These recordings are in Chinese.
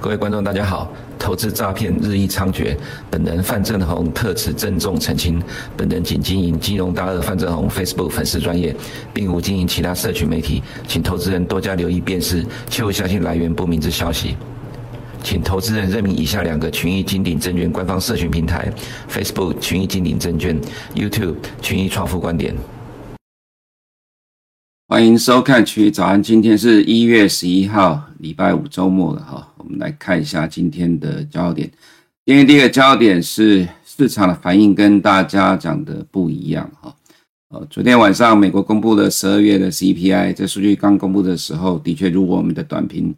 各位观众，大家好。投资诈骗日益猖獗，本人范正宏特此郑重澄清，本人仅经营金融大鳄范正宏 Facebook 粉丝专业，并无经营其他社群媒体，请投资人多加留意辨识，切勿相信来源不明之消息。请投资人认明以下两个群益金鼎证券官方社群平台：Facebook 群益金鼎证券，YouTube 群益创富观点。欢迎收看群益早安，今天是一月十一号，礼拜五周末了哈。我们来看一下今天的焦点。今天第一个焦点是市场的反应跟大家讲的不一样哈。呃，昨天晚上美国公布的十二月的 CPI 这数据刚公布的时候，的确如我们的短评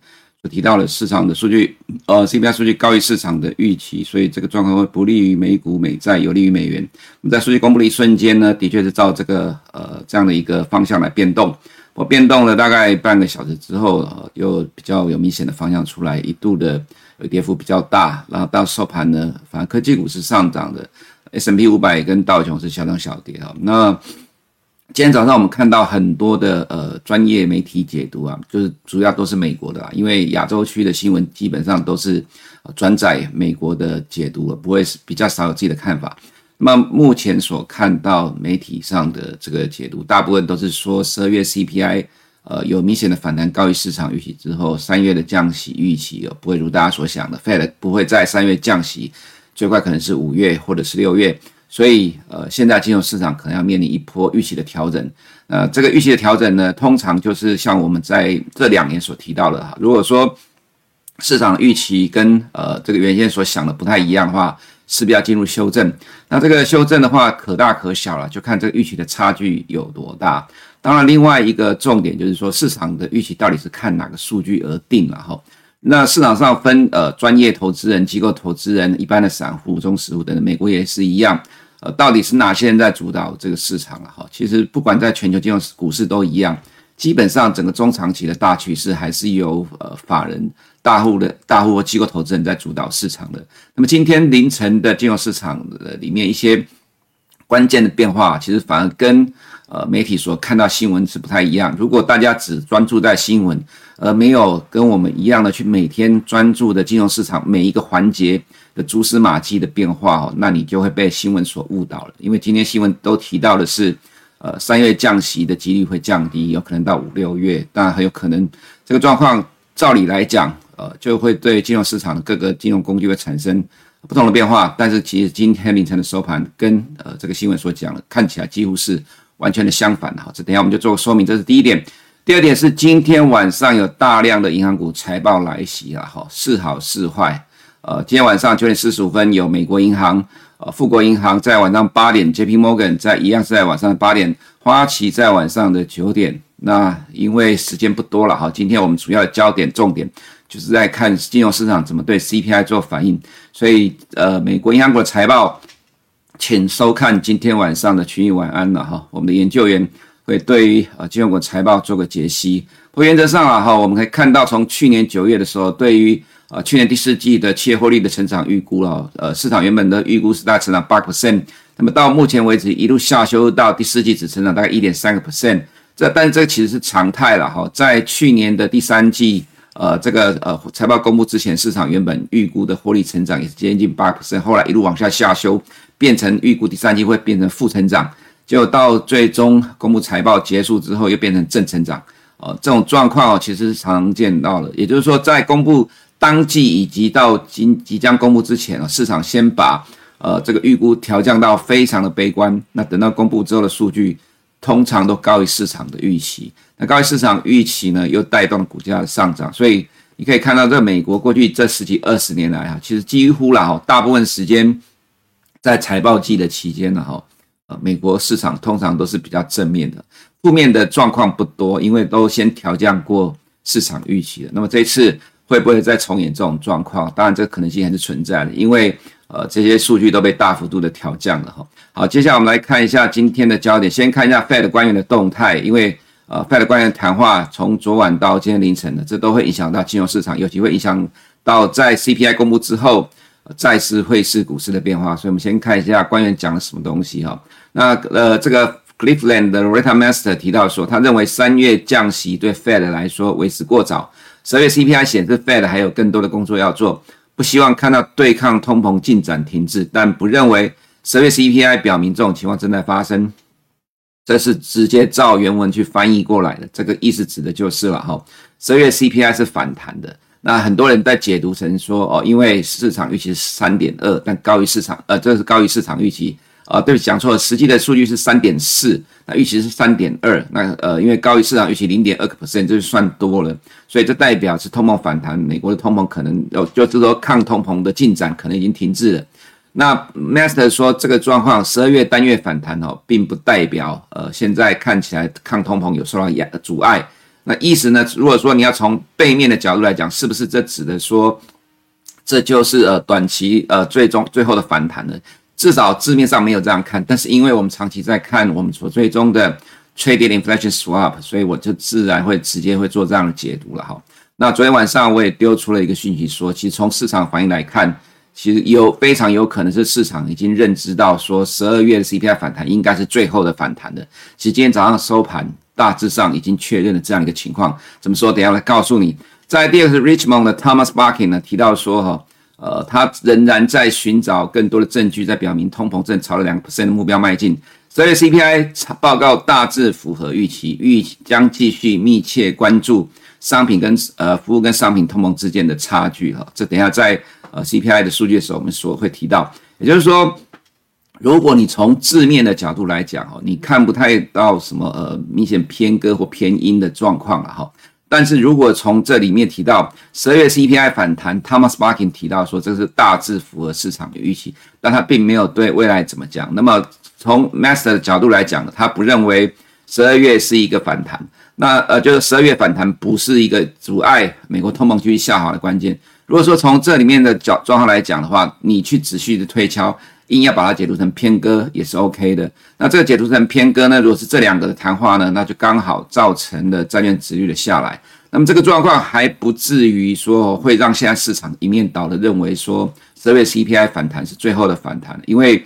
提到了，市场的数据呃 CPI 数据高于市场的预期，所以这个状况会不利于美股美债，有利于美元。我们在数据公布的一瞬间呢，的确是照这个呃这样的一个方向来变动。我变动了大概半个小时之后，又比较有明显的方向出来，一度的跌幅比较大，然后到收盘呢，反而科技股是上涨的，S&P 五百跟道琼是小涨小跌啊。那今天早上我们看到很多的呃专业媒体解读啊，就是主要都是美国的啦，因为亚洲区的新闻基本上都是转载美国的解读，不会是比较少有自己的看法。那么目前所看到媒体上的这个解读，大部分都是说十二月 CPI 呃有明显的反弹，高于市场预期之后，三月的降息预期不会如大家所想的，Fed 不会在三月降息，最快可能是五月或者是六月，所以呃现在金融市场可能要面临一波预期的调整。呃，这个预期的调整呢，通常就是像我们在这两年所提到的哈，如果说市场预期跟呃这个原先所想的不太一样的话。势必要进入修正，那这个修正的话，可大可小了，就看这个预期的差距有多大。当然，另外一个重点就是说，市场的预期到底是看哪个数据而定了哈。那市场上分呃专业投资人、机构投资人、一般的散户、中实户等等，美国也是一样。呃，到底是哪些人在主导这个市场了哈？其实不管在全球金融股市都一样，基本上整个中长期的大趋势还是由呃法人。大户的大户和机构投资人在主导市场的。那么今天凌晨的金融市场的里面一些关键的变化，其实反而跟呃媒体所看到新闻是不太一样。如果大家只专注在新闻，而没有跟我们一样的去每天专注的金融市场每一个环节的蛛丝马迹的变化哦，那你就会被新闻所误导了。因为今天新闻都提到的是，呃三月降息的几率会降低，有可能到五六月，当然很有可能这个状况照理来讲。呃，就会对金融市场的各个金融工具会产生不同的变化，但是其实今天凌晨的收盘跟呃这个新闻所讲的看起来几乎是完全的相反的哈。这等下我们就做个说明，这是第一点。第二点是今天晚上有大量的银行股财报来袭了哈，是好是坏？呃，今天晚上九点四十五分有美国银行、呃富国银行在晚上八点，J.P. Morgan 在一样是在晚上八点，花旗在晚上的九点。那因为时间不多了哈，今天我们主要的焦点重点。就是在看金融市场怎么对 CPI 做反应，所以呃，美国银行股的财报，请收看今天晚上的群益晚安了哈。我们的研究员会对于啊金融股财报做个解析。不过原则上啊哈，我们可以看到从去年九月的时候，对于啊去年第四季的企业获利的成长预估了，呃市场原本的预估是大概成长八 percent，那么到目前为止一路下修到第四季只成长大概一点三个 percent，这但是这其实是常态了哈，在去年的第三季。呃，这个呃财报公布之前，市场原本预估的获利成长也是接近八 percent，后来一路往下下修，变成预估第三季会变成负成长，结果到最终公布财报结束之后又变成正成长。呃，这种状况哦，其实是常见到的。也就是说，在公布当季以及到今即将公布之前啊，市场先把呃这个预估调降到非常的悲观，那等到公布之后的数据。通常都高于市场的预期，那高于市场预期呢，又带动股价的上涨，所以你可以看到，这美国过去这十几二十年来啊，其实几乎了哈，大部分时间在财报季的期间呢哈，呃，美国市场通常都是比较正面的，负面的状况不多，因为都先调降过市场预期的。那么这次会不会再重演这种状况？当然，这个可能性还是存在的，因为。呃，这些数据都被大幅度的调降了哈。好，接下来我们来看一下今天的焦点，先看一下 Fed 官员的动态，因为呃，Fed 官员谈话从昨晚到今天凌晨的，这都会影响到金融市场，尤其会影响到在 CPI 公布之后，再次会是、股市的变化。所以我们先看一下官员讲了什么东西哈。那呃，这个 Cleveland 的 Retta Master 提到说，他认为三月降息对 Fed 来说为时过早。十月 CPI 显示 Fed 还有更多的工作要做，不希望看到对抗通膨进展停滞，但不认为十月 CPI 表明这种情况正在发生。这是直接照原文去翻译过来的，这个意思指的就是了哈。十二月 CPI 是反弹的，那很多人在解读成说哦，因为市场预期是三点二，但高于市场，呃，这是高于市场预期，啊、对，讲错了，实际的数据是三点四，那预期是三点二，那呃，因为高于市场预期零点二个 percent，这就算多了，所以这代表是通膨反弹，美国的通膨可能哦，就是说抗通膨的进展可能已经停滞了。那 Master 说，这个状况十二月单月反弹哦，并不代表呃现在看起来抗通膨有受到压阻碍。那意思呢？如果说你要从背面的角度来讲，是不是这指的说这就是呃短期呃最终最后的反弹呢？至少字面上没有这样看。但是因为我们长期在看我们所追踪的 Traded Inflation Swap，所以我就自然会直接会做这样的解读了哈。那昨天晚上我也丢出了一个讯息说，其实从市场反应来看。其实有非常有可能是市场已经认知到说十二月的 CPI 反弹应该是最后的反弹的。其实今天早上收盘大致上已经确认了这样一个情况。怎么说？等一下来告诉你。在第二个是 Richmond 的 Thomas Barking 呢提到说哈，呃，他仍然在寻找更多的证据，在表明通膨正朝着两个 percent 的目标迈进。十二月 CPI 报告大致符合预期，预将继续密切关注商品跟呃服务跟商品通膨之间的差距哈。这等一下在。呃，CPI 的数据的时候，我们所会提到，也就是说，如果你从字面的角度来讲，哈，你看不太到什么呃明显偏鸽或偏鹰的状况了，哈。但是如果从这里面提到十二月 CPI 反弹，Thomas Barkin 提到说这是大致符合市场的预期，但他并没有对未来怎么讲。那么从 Master 的角度来讲，他不认为十二月是一个反弹，那呃，就是十二月反弹不是一个阻碍美国通膨继续下滑的关键。如果说从这里面的角状况来讲的话，你去仔细的推敲，硬要把它解读成偏鸽也是 OK 的。那这个解读成偏鸽呢，如果是这两个的谈话呢，那就刚好造成了债券殖利率的下来。那么这个状况还不至于说会让现在市场一面倒的认为说十二月 CPI 反弹是最后的反弹，因为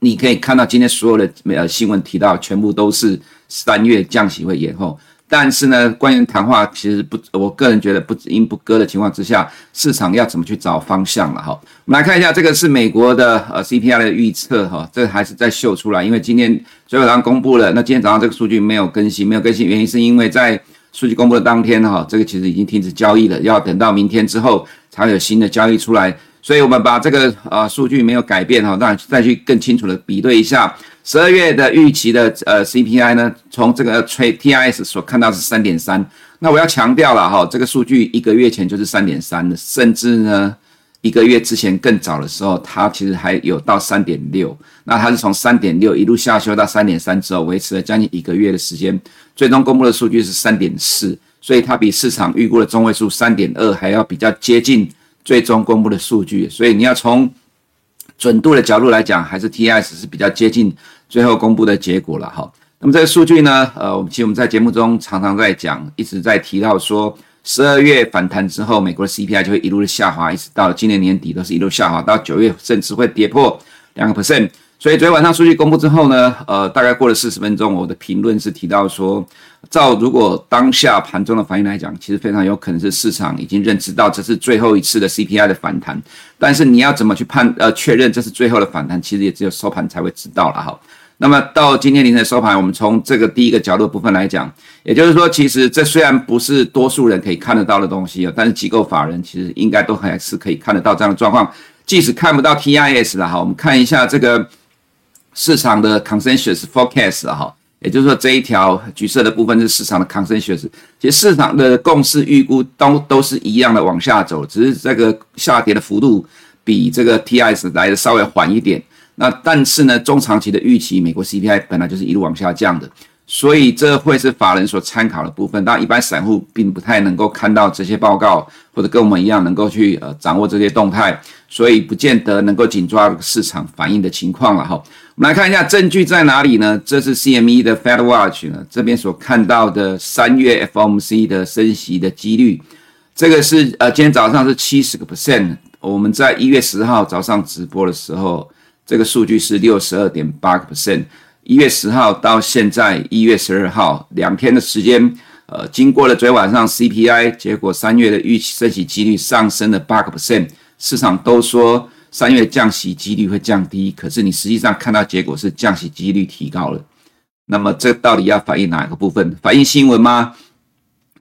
你可以看到今天所有的呃新闻提到，全部都是三月降息会延后。但是呢，关于谈话其实不，我个人觉得不鹰不鸽的情况之下，市场要怎么去找方向了哈？我们来看一下，这个是美国的呃 CPI 的预测哈，这还是在秀出来，因为今天昨天早上公布了，那今天早上这个数据没有更新，没有更新原因是因为在数据公布的当天哈，这个其实已经停止交易了，要等到明天之后才有新的交易出来，所以我们把这个呃数据没有改变哈，那再去更清楚的比对一下。十二月的预期的呃 CPI 呢，从这个 TIS 所看到是三点三，那我要强调了哈，这个数据一个月前就是三点三的，甚至呢一个月之前更早的时候，它其实还有到三点六，那它是从三点六一路下修到三点三之后，维持了将近一个月的时间，最终公布的数据是三点四，所以它比市场预估的中位数三点二还要比较接近最终公布的数据，所以你要从准度的角度来讲，还是 T S 是比较接近最后公布的结果了哈。那么这个数据呢，呃，我们其实我们在节目中常常在讲，一直在提到说，十二月反弹之后，美国的 CPI 就会一路的下滑，一直到今年年底都是一路下滑，到九月甚至会跌破两个 percent。所以昨天晚上数据公布之后呢，呃，大概过了四十分钟，我的评论是提到说，照如果当下盘中的反应来讲，其实非常有可能是市场已经认知到这是最后一次的 CPI 的反弹，但是你要怎么去判呃确认这是最后的反弹，其实也只有收盘才会知道了哈。那么到今天凌晨收盘，我们从这个第一个角度部分来讲，也就是说，其实这虽然不是多数人可以看得到的东西啊，但是机构法人其实应该都还是可以看得到这样的状况，即使看不到 TIS 了哈，我们看一下这个。市场的 consensus forecast 哈，也就是说这一条橘色的部分是市场的 consensus，其实市场的共识预估都都是一样的往下走，只是这个下跌的幅度比这个 TIS 来的稍微缓一点。那但是呢，中长期的预期，美国 CPI 本来就是一路往下降的。所以这会是法人所参考的部分，但一般散户并不太能够看到这些报告，或者跟我们一样能够去呃掌握这些动态，所以不见得能够紧抓市场反应的情况了哈。我们来看一下证据在哪里呢？这是 CME 的 Fed Watch 呢这边所看到的三月 FOMC 的升息的几率，这个是呃今天早上是七十个 percent，我们在一月十号早上直播的时候，这个数据是六十二点八个 percent。一月十号到现在一月十二号两天的时间，呃，经过了昨天晚上 CPI，结果三月的预期升息几率上升了八个 percent。市场都说三月降息几率会降低，可是你实际上看到结果是降息几率提高了。那么这到底要反映哪一个部分？反映新闻吗？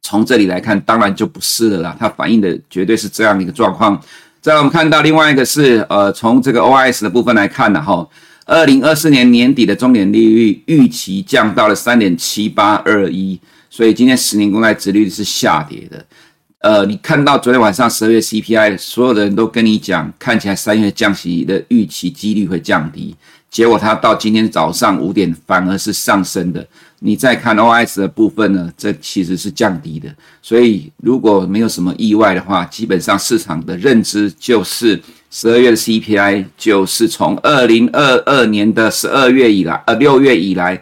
从这里来看，当然就不是了啦。它反映的绝对是这样一个状况。再来我们看到另外一个是，呃，从这个 OIS 的部分来看呢，哈。二零二四年年底的终点利率预期降到了三点七八二一，所以今天十年公债殖率是下跌的。呃，你看到昨天晚上十二月 CPI，所有的人都跟你讲，看起来三月降息的预期几率会降低，结果它到今天早上五点反而是上升的。你再看 OS 的部分呢，这其实是降低的。所以如果没有什么意外的话，基本上市场的认知就是十二月的 CPI 就是从二零二二年的十二月以来，呃六月以来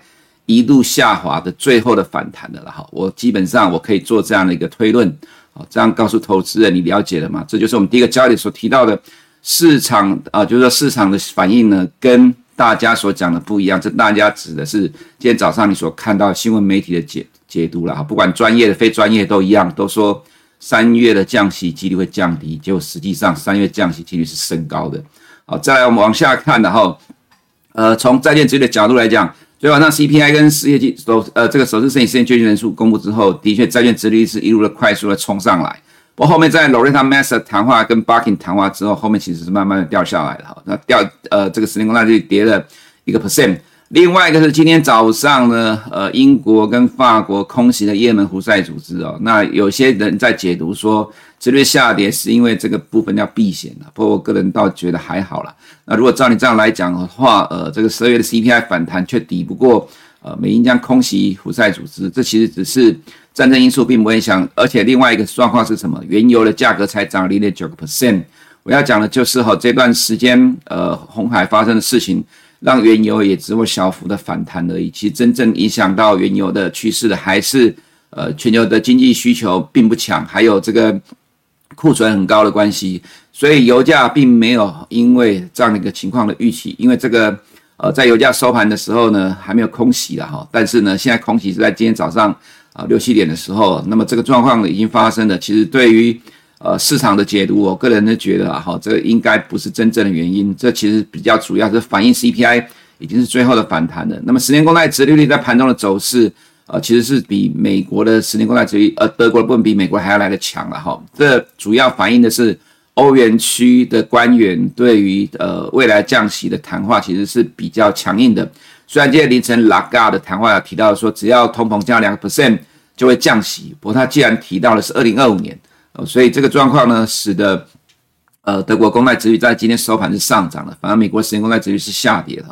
一路下滑的最后的反弹的了哈。我基本上我可以做这样的一个推论，好，这样告诉投资人，你了解了吗？这就是我们第一个交易所提到的市场啊、呃，就是说市场的反应呢跟。大家所讲的不一样，这大家指的是今天早上你所看到新闻媒体的解解读了哈，不管专业的、非专业都一样，都说三月的降息几率会降低，结果实际上三月降息几率是升高的。好，再来我们往下看的哈，呃，从债券值的角度来讲，昨天晚上 CPI 跟失业金都呃这个首次申请失业救济人数公布之后，的确债券殖利率是一路的快速的冲上来。我后面在 Lorena Messer 谈话跟 Barkin 谈话之后，后面其实是慢慢的掉下来的哈。那掉呃这个十年公债就跌了一个 percent。另外一个是今天早上呢，呃英国跟法国空袭了也门胡塞组织哦。那有些人在解读说，直率下跌是因为这个部分要避险了。不过我个人倒觉得还好啦。那如果照你这样来讲的话，呃这个十二月的 CPI 反弹却抵不过呃美英将空袭胡塞组织，这其实只是。战争因素并不会影响，而且另外一个状况是什么？原油的价格才涨零点九个 percent。我要讲的就是哈，这段时间呃，红海发生的事情，让原油也只有小幅的反弹而已。其实真正影响到原油的趋势的，还是呃全球的经济需求并不强，还有这个库存很高的关系。所以油价并没有因为这样的一个情况的预期，因为这个呃在油价收盘的时候呢，还没有空袭了哈。但是呢，现在空袭是在今天早上。啊，六七点的时候，那么这个状况已经发生了。其实对于呃市场的解读，我个人呢觉得啊，哈，这应该不是真正的原因。这其实比较主要是反映 CPI 已经是最后的反弹了。那么十年公债殖利率在盘中的走势，呃，其实是比美国的十年公债殖利率，呃，德国的部分比美国还要来得强了哈。这主要反映的是欧元区的官员对于呃未来降息的谈话，其实是比较强硬的。虽然今天凌晨拉加的谈话提到说，只要通膨降两个 percent 就会降息，不过他既然提到的是二零二五年，所以这个状况呢，使得呃德国公债殖率在今天收盘是上涨的，反而美国十年公债殖率是下跌的。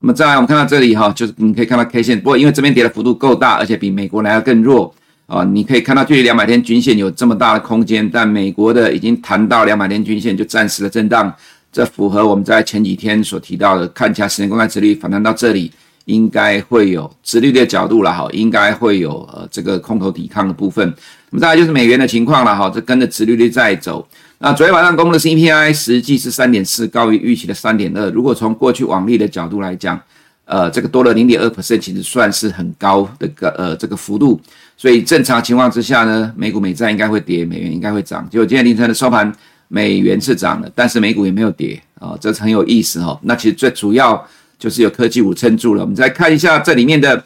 那么再来，我们看到这里哈，就是你可以看到 K 线，不过因为这边跌的幅度够大，而且比美国来的更弱啊，你可以看到距离两百天均线有这么大的空间，但美国的已经弹到两百天均线，就暂时的震荡。这符合我们在前几天所提到的，看起来十年公债殖率反弹到这里，应该会有直率的角度了哈，应该会有呃这个空头抵抗的部分。那么再来就是美元的情况了哈，这跟着直率率在走。那昨天晚上公布的 CPI 实际是三点四，高于预期的三点二。如果从过去往例的角度来讲，呃，这个多了零点二 percent，其实算是很高的个呃这个幅度。所以正常情况之下呢，美股美债应该会跌，美元应该会涨。结果今天凌晨的收盘。美元是涨了，但是美股也没有跌啊，这是很有意思哈。那其实最主要就是有科技股撑住了。我们再看一下这里面的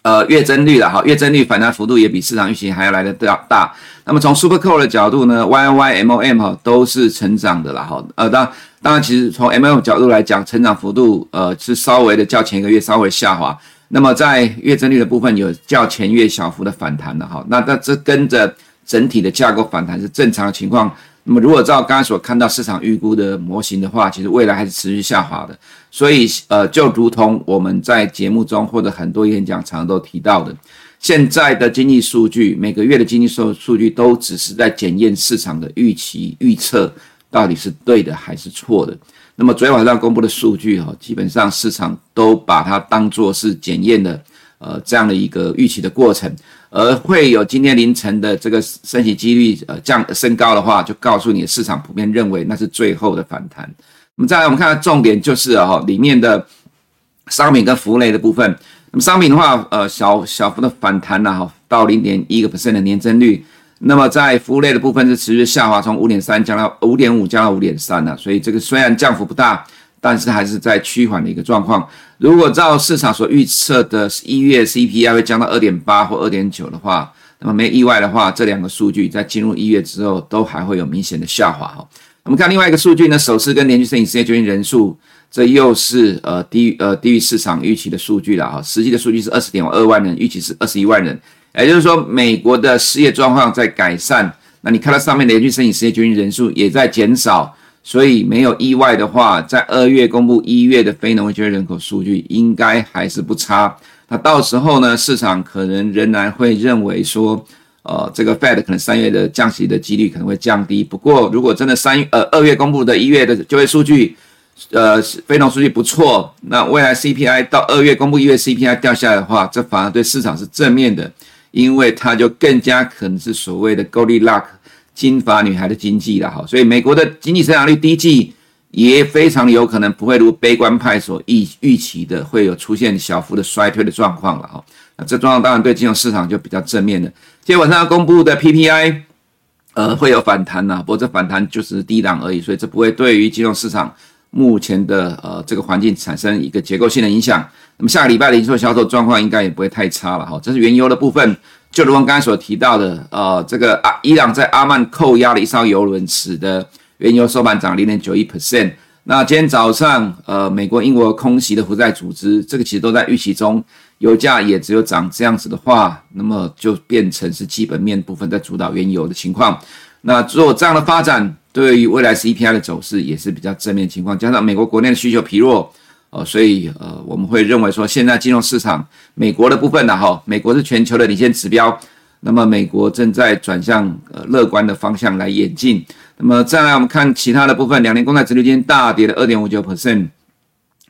呃月增率了哈，月增率反弹幅度也比市场预期还要来得大大。那么从 Super Core 的角度呢，Y Y M O M 哈都是成长的了哈。呃，当当然其实从 M M 角度来讲，成长幅度呃是稍微的较前一个月稍微下滑。那么在月增率的部分有较前月小幅的反弹的哈。那那这跟着整体的架构反弹是正常的情况。那么，如果照刚才所看到市场预估的模型的话，其实未来还是持续下滑的。所以，呃，就如同我们在节目中或者很多演讲常常都提到的，现在的经济数据，每个月的经济数数据都只是在检验市场的预期预测到底是对的还是错的。那么昨天晚上公布的数据哈，基本上市场都把它当作是检验的呃这样的一个预期的过程，而会有今天凌晨的这个升息几率呃降升高的话，就告诉你市场普遍认为那是最后的反弹。那么再来我们看看重点就是哈里面的商品跟服务类的部分。那么商品的话，呃小小幅的反弹了哈，到零点一个 percent 的年增率。那么在服务类的部分是持续下滑，从五点三降到五点五，降到五点三了。所以这个虽然降幅不大，但是还是在趋缓的一个状况。如果照市场所预测的一月 CPI 会降到二点八或二点九的话，那么没意外的话，这两个数据在进入一月之后都还会有明显的下滑哈。我们看另外一个数据呢，首次跟连续申请失业救济人数，这又是呃低于呃低于市场预期的数据了哈。实际的数据是二十点二万人，预期是二十一万人。也就是说，美国的失业状况在改善。那你看到上面连续申请失业救济人数也在减少，所以没有意外的话，在二月公布一月的非农就业人口数据，应该还是不差。那到时候呢，市场可能仍然会认为说，呃，这个 Fed 可能三月的降息的几率可能会降低。不过，如果真的三月呃二月公布的一月的就业数据，呃，非农数据不错，那未来 CPI 到二月公布一月 CPI 掉下来的话，这反而对市场是正面的。因为它就更加可能是所谓的 Goldilocks 金发女孩的经济了哈，所以美国的经济增长率第一季也非常有可能不会如悲观派所预预期的会有出现小幅的衰退的状况了哈。那这状况当然对金融市场就比较正面的。今天晚上要公布的 PPI，呃，会有反弹呐，不过这反弹就是低档而已，所以这不会对于金融市场目前的呃这个环境产生一个结构性的影响。那么下个礼拜的零售销售状况应该也不会太差了哈，这是原油的部分。就如我刚才所提到的，呃，这个啊，伊朗在阿曼扣押了一艘油轮，使得原油收盘涨零点九一 percent。那今天早上，呃，美国、英国空袭的胡塞组织，这个其实都在预期中，油价也只有涨这样子的话，那么就变成是基本面部分在主导原油的情况。那如果这样的发展，对于未来 CPI 的走势也是比较正面情况，加上美国国内的需求疲弱。呃，所以呃，我们会认为说，现在金融市场，美国的部分呢，哈，美国是全球的领先指标，那么美国正在转向呃乐观的方向来演进。那么再来，我们看其他的部分，两年公债殖利率大跌了二点五九 percent，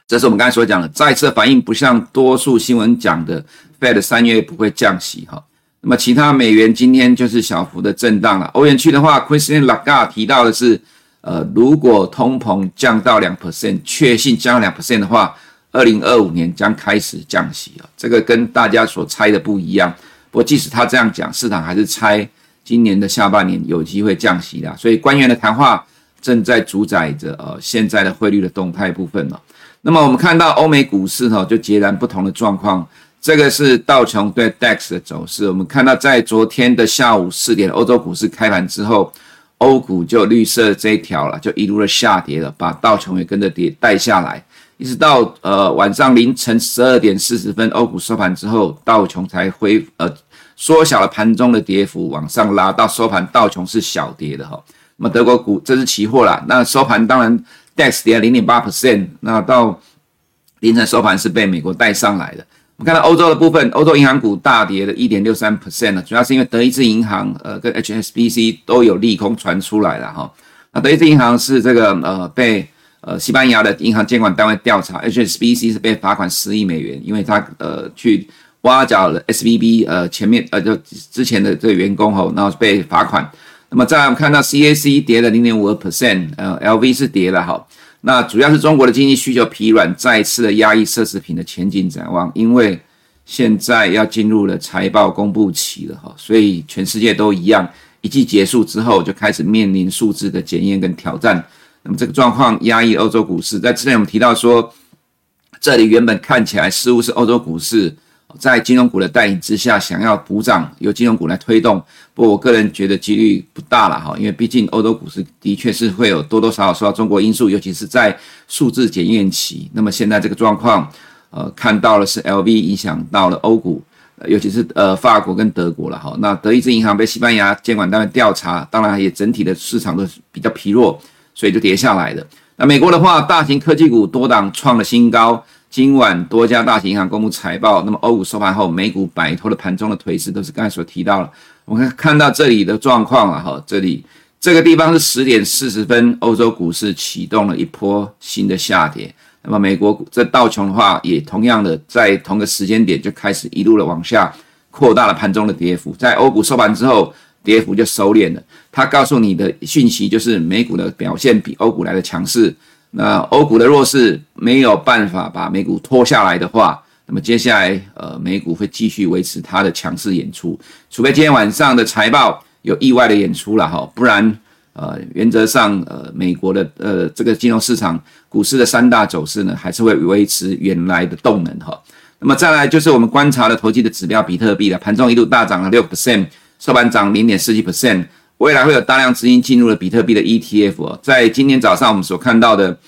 这是我们刚才所讲的，再次反应不像多数新闻讲的，Fed 三月不会降息哈。那么其他美元今天就是小幅的震荡了。欧元区的话，Christine Lagarde 提到的是。呃，如果通膨降到两 percent，确信降到两 percent 的话，二零二五年将开始降息啊。这个跟大家所猜的不一样。不过即使他这样讲，市场还是猜今年的下半年有机会降息的。所以官员的谈话正在主宰着呃现在的汇率的动态部分了。那么我们看到欧美股市哈，就截然不同的状况。这个是道琼对 DAX 的走势。我们看到在昨天的下午四点，欧洲股市开盘之后。欧股就绿色这一条了，就一路的下跌了，把道琼也跟着跌带下来，一直到呃晚上凌晨十二点四十分，欧股收盘之后，道琼才恢呃缩小了盘中的跌幅，往上拉到收盘，道琼是小跌的哈。那么德国股这是期货啦，那收盘当然 DAX 跌了零点八 percent，那到凌晨收盘是被美国带上来的。我们看到欧洲的部分，欧洲银行股大跌了一点六三 percent 了，主要是因为德意志银行呃跟 HSBC 都有利空传出来了哈。那德意志银行是这个呃被呃西班牙的银行监管单位调查，HSBC 是被罚款十亿美元，因为他呃去挖角了 SBB，呃前面呃就之前的这个员工吼，然后被罚款。那么再来我们看到 CAC 跌了零点五二 percent，呃 LV 是跌了哈。那主要是中国的经济需求疲软，再次的压抑奢侈品的前景展望。因为现在要进入了财报公布期了哈，所以全世界都一样，一季结束之后就开始面临数字的检验跟挑战。那么这个状况压抑欧洲股市。在之前我们提到说，这里原本看起来似乎是欧洲股市。在金融股的带领之下，想要补涨，由金融股来推动。不过，我个人觉得几率不大了哈，因为毕竟欧洲股市的确是会有多多少少受到中国因素，尤其是在数字检验期。那么现在这个状况，呃，看到了是 LV 影响到了欧股，尤其是呃法国跟德国了哈。那德意志银行被西班牙监管单位调查，当然也整体的市场都是比较疲弱，所以就跌下来的。那美国的话，大型科技股多档创了新高。今晚多家大型银行公布财报，那么欧股收盘后，美股摆脱了盘中的颓势，都是刚才所提到了。我们看到这里的状况啊，哈，这里这个地方是十点四十分，欧洲股市启动了一波新的下跌。那么美国这道琼的话，也同样的在同个时间点就开始一路的往下扩大了盘中的跌幅。在欧股收盘之后，跌幅就收敛了。它告诉你的讯息就是美股的表现比欧股来的强势。那欧股的弱势没有办法把美股拖下来的话，那么接下来呃美股会继续维持它的强势演出，除非今天晚上的财报有意外的演出了哈，不然。呃，原则上，呃，美国的呃这个金融市场股市的三大走势呢，还是会维持原来的动能哈。那么再来就是我们观察的投机的指标比特币的盘中一度大涨了六 percent，收盘涨零点四七 percent。未来会有大量资金进入了比特币的 ETF。在今天早上我们所看到的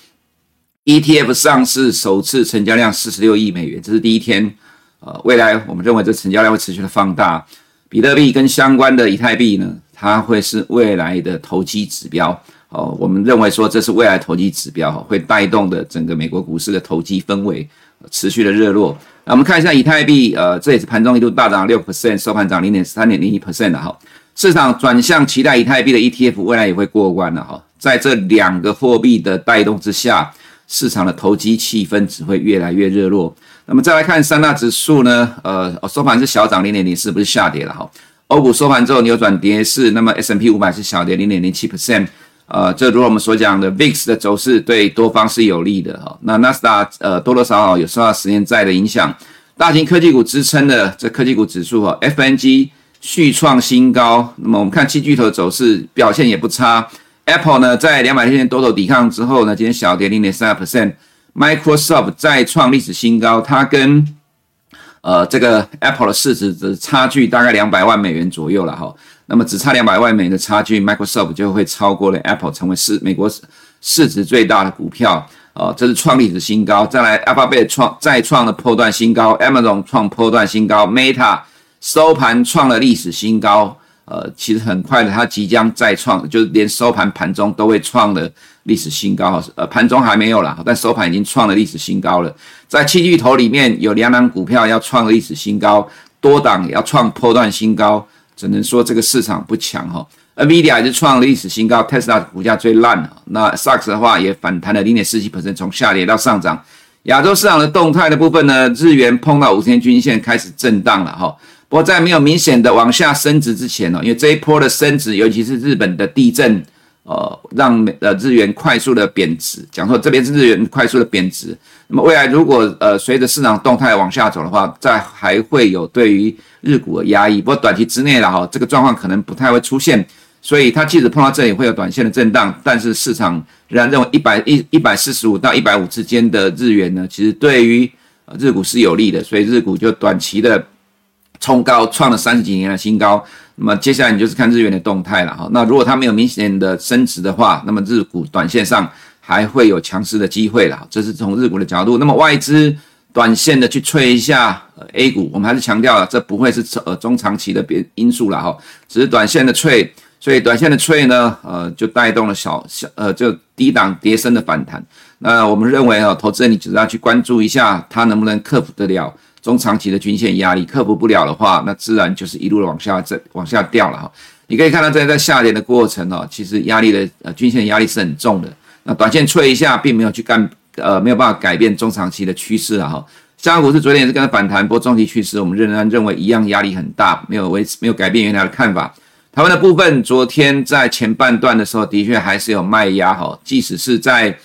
ETF 上市首次成交量四十六亿美元，这是第一天。呃，未来我们认为这成交量会持续的放大，比特币跟相关的以太币呢，它会是未来的投机指标哦，我们认为说这是未来投机指标，会带动的整个美国股市的投机氛围持续的热络。那我们看一下以太币，呃，这也是盘中一度大涨六 percent，收盘涨零点三点零一 percent 的哈。市场转向期待以太币的 ETF 未来也会过关了哈。在这两个货币的带动之下，市场的投机气氛只会越来越热络。那么再来看三大指数呢，呃，收盘是小涨零点零四，不是下跌了哈。欧股收盘之后扭转跌势，那么 S M P 五百是小跌零点零七 percent，呃，这如我们所讲的 VIX 的走势对多方是有利的哈。那纳斯达呃多多少少有受到十年债的影响，大型科技股支撑的这科技股指数哈，FNG 续创新高。那么我们看七巨头的走势表现也不差，Apple 呢在两百天线多头抵抗之后呢，今天小跌零点三二 percent，Microsoft 再创历史新高，它跟呃，这个 Apple 的市值的差距大概两百万美元左右了哈，那么只差两百万美元的差距，Microsoft 就会超过了 Apple，成为市美国市值最大的股票，呃，这是创历史新高。再来，Alphabet 创再创了破断新高，Amazon 创破断新高，Meta 收盘创了历史新高。呃，其实很快的，它即将再创，就是连收盘盘中都会创了历史新高。呃，盘中还没有啦，但收盘已经创了历史新高了。在七巨头里面有两档股票要创历史新高，多档要创破断新高，只能说这个市场不强哈。NVIDIA 也是创了历史新高，Tesla 股价最烂了。那 SAX 的话也反弹了零点四七 percent，从下跌到上涨。亚洲市场的动态的部分呢，日元碰到五天均线开始震荡了哈。不过在没有明显的往下升值之前呢，因为这一波的升值，尤其是日本的地震，呃，让呃日元快速的贬值。讲说这边是日元快速的贬值，那么未来如果呃随着市场动态往下走的话，再还会有对于日股的压抑。不过短期之内了哈，这个状况可能不太会出现，所以它即使碰到这里会有短线的震荡，但是市场仍然认为一百一一百四十五到一百五之间的日元呢，其实对于日股是有利的，所以日股就短期的。冲高创了三十几年的新高，那么接下来你就是看日元的动态了哈。那如果它没有明显的升值的话，那么日股短线上还会有强势的机会了。这是从日股的角度。那么外资短线的去吹一下 A 股，我们还是强调了，这不会是呃中长期的别因素了哈，只是短线的吹。所以短线的吹呢，呃，就带动了小小呃就低档跌升的反弹。那我们认为啊，投资人你只要去关注一下它能不能克服得了。中长期的均线压力克服不了的话，那自然就是一路往下走，往下掉了哈。你可以看到在在下跌的过程哦，其实压力的呃均线压力是很重的。那短线吹一下，并没有去干呃没有办法改变中长期的趋势啊哈。香港股市昨天也是跟着反弹，不过中期趋势我们仍然认为一样压力很大，没有维持没有改变原来的看法。台湾的部分，昨天在前半段的时候，的确还是有卖压哈，即使是在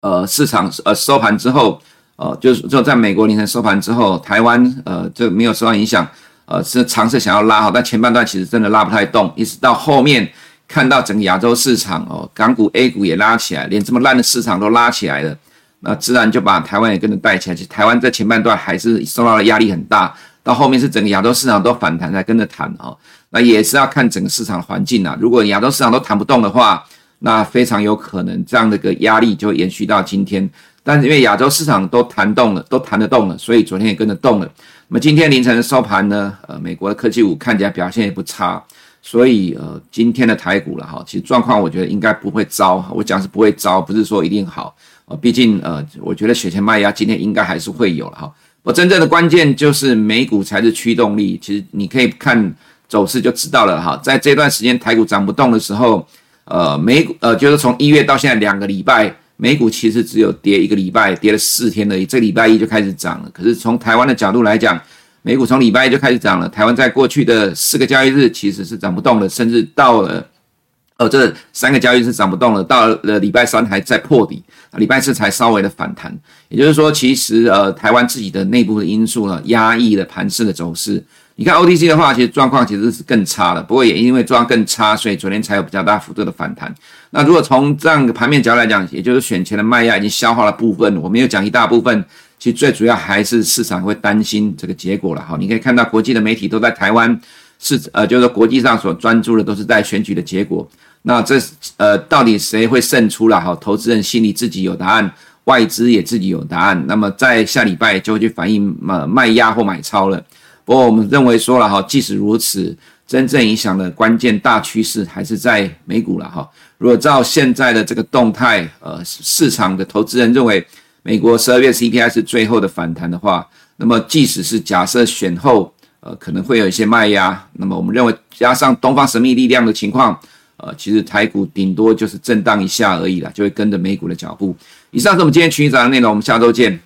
呃市场呃收盘之后。呃，就是就在美国凌晨收盘之后，台湾呃就没有受到影响，呃是尝试想要拉好，但前半段其实真的拉不太动，一直到后面看到整个亚洲市场哦，港股 A 股也拉起来，连这么烂的市场都拉起来了，那自然就把台湾也跟着带起来。其实台湾在前半段还是受到了压力很大，到后面是整个亚洲市场都反弹才跟着弹哦，那也是要看整个市场环境啊。如果亚洲市场都弹不动的话，那非常有可能这样的个压力就延续到今天。但是因为亚洲市场都弹动了，都弹得动了，所以昨天也跟着动了。那么今天凌晨收盘呢？呃，美国的科技股看起来表现也不差，所以呃，今天的台股了哈，其实状况我觉得应该不会糟。我讲是不会糟，不是说一定好。呃，毕竟呃，我觉得雪前卖压今天应该还是会有了哈。我真正的关键就是美股才是驱动力。其实你可以看走势就知道了哈。在这段时间台股涨不动的时候，呃，美股呃就是从一月到现在两个礼拜。美股其实只有跌一个礼拜，跌了四天而已，这礼拜一就开始涨了。可是从台湾的角度来讲，美股从礼拜一就开始涨了，台湾在过去的四个交易日其实是涨不动的，甚至到了。呃，这三个交易日是涨不动了，到了礼拜三还在破底，礼拜四才稍微的反弹。也就是说，其实呃，台湾自己的内部的因素呢，压抑了盘势的走势。你看 OTC 的话，其实状况其实是更差的，不过也因为状况更差，所以昨天才有比较大幅度的反弹。那如果从这样的盘面角度来讲，也就是选前的卖压已经消化了部分，我们又讲一大部分，其实最主要还是市场会担心这个结果了哈。你可以看到国际的媒体都在台湾是呃，就是说国际上所专注的都是在选举的结果。那这呃，到底谁会胜出了哈？投资人心里自己有答案，外资也自己有答案。那么在下礼拜就会去反映呃卖压或买超了。不过我们认为说了哈，即使如此，真正影响的关键大趋势还是在美股了哈。如果照现在的这个动态，呃，市场的投资人认为美国十二月 CPI 是最后的反弹的话，那么即使是假设选后呃可能会有一些卖压，那么我们认为加上东方神秘力量的情况。呃，其实台股顶多就是震荡一下而已啦，就会跟着美股的脚步。以上是我们今天群益早的内容，我们下周见。